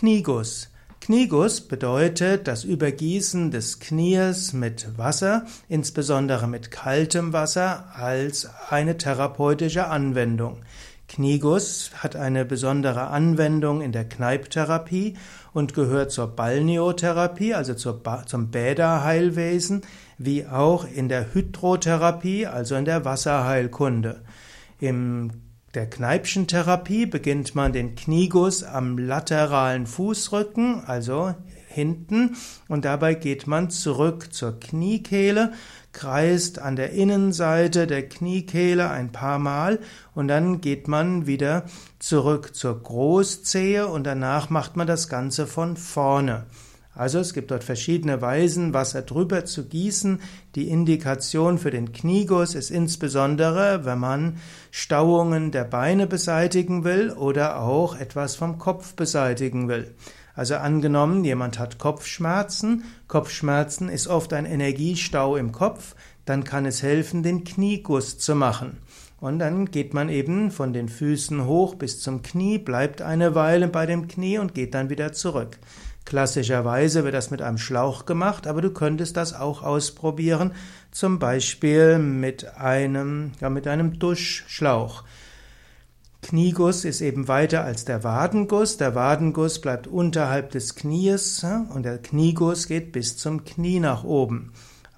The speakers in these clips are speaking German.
Knieguss. Knieguss bedeutet das Übergießen des Knies mit Wasser, insbesondere mit kaltem Wasser, als eine therapeutische Anwendung. Knieguss hat eine besondere Anwendung in der Kneipptherapie und gehört zur Balneotherapie, also zur ba zum Bäderheilwesen, wie auch in der Hydrotherapie, also in der Wasserheilkunde. Im der Kneipschen Therapie beginnt man den Knieguss am lateralen Fußrücken, also hinten, und dabei geht man zurück zur Kniekehle, kreist an der Innenseite der Kniekehle ein paar Mal und dann geht man wieder zurück zur Großzehe und danach macht man das Ganze von vorne. Also es gibt dort verschiedene Weisen, Wasser drüber zu gießen. Die Indikation für den Knieguss ist insbesondere, wenn man Stauungen der Beine beseitigen will oder auch etwas vom Kopf beseitigen will. Also angenommen, jemand hat Kopfschmerzen. Kopfschmerzen ist oft ein Energiestau im Kopf. Dann kann es helfen, den Knieguss zu machen. Und dann geht man eben von den Füßen hoch bis zum Knie, bleibt eine Weile bei dem Knie und geht dann wieder zurück. Klassischerweise wird das mit einem Schlauch gemacht, aber du könntest das auch ausprobieren, zum Beispiel mit einem, ja, mit einem Duschschlauch. Knieguss ist eben weiter als der Wadenguss. Der Wadenguss bleibt unterhalb des Knies und der Knieguss geht bis zum Knie nach oben.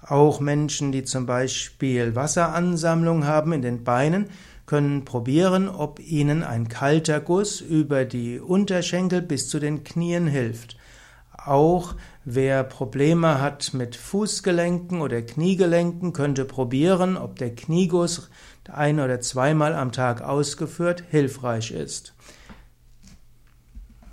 Auch Menschen, die zum Beispiel Wasseransammlung haben in den Beinen, können probieren, ob ihnen ein kalter Guss über die Unterschenkel bis zu den Knien hilft. Auch wer Probleme hat mit Fußgelenken oder Kniegelenken, könnte probieren, ob der Knieguss ein oder zweimal am Tag ausgeführt hilfreich ist.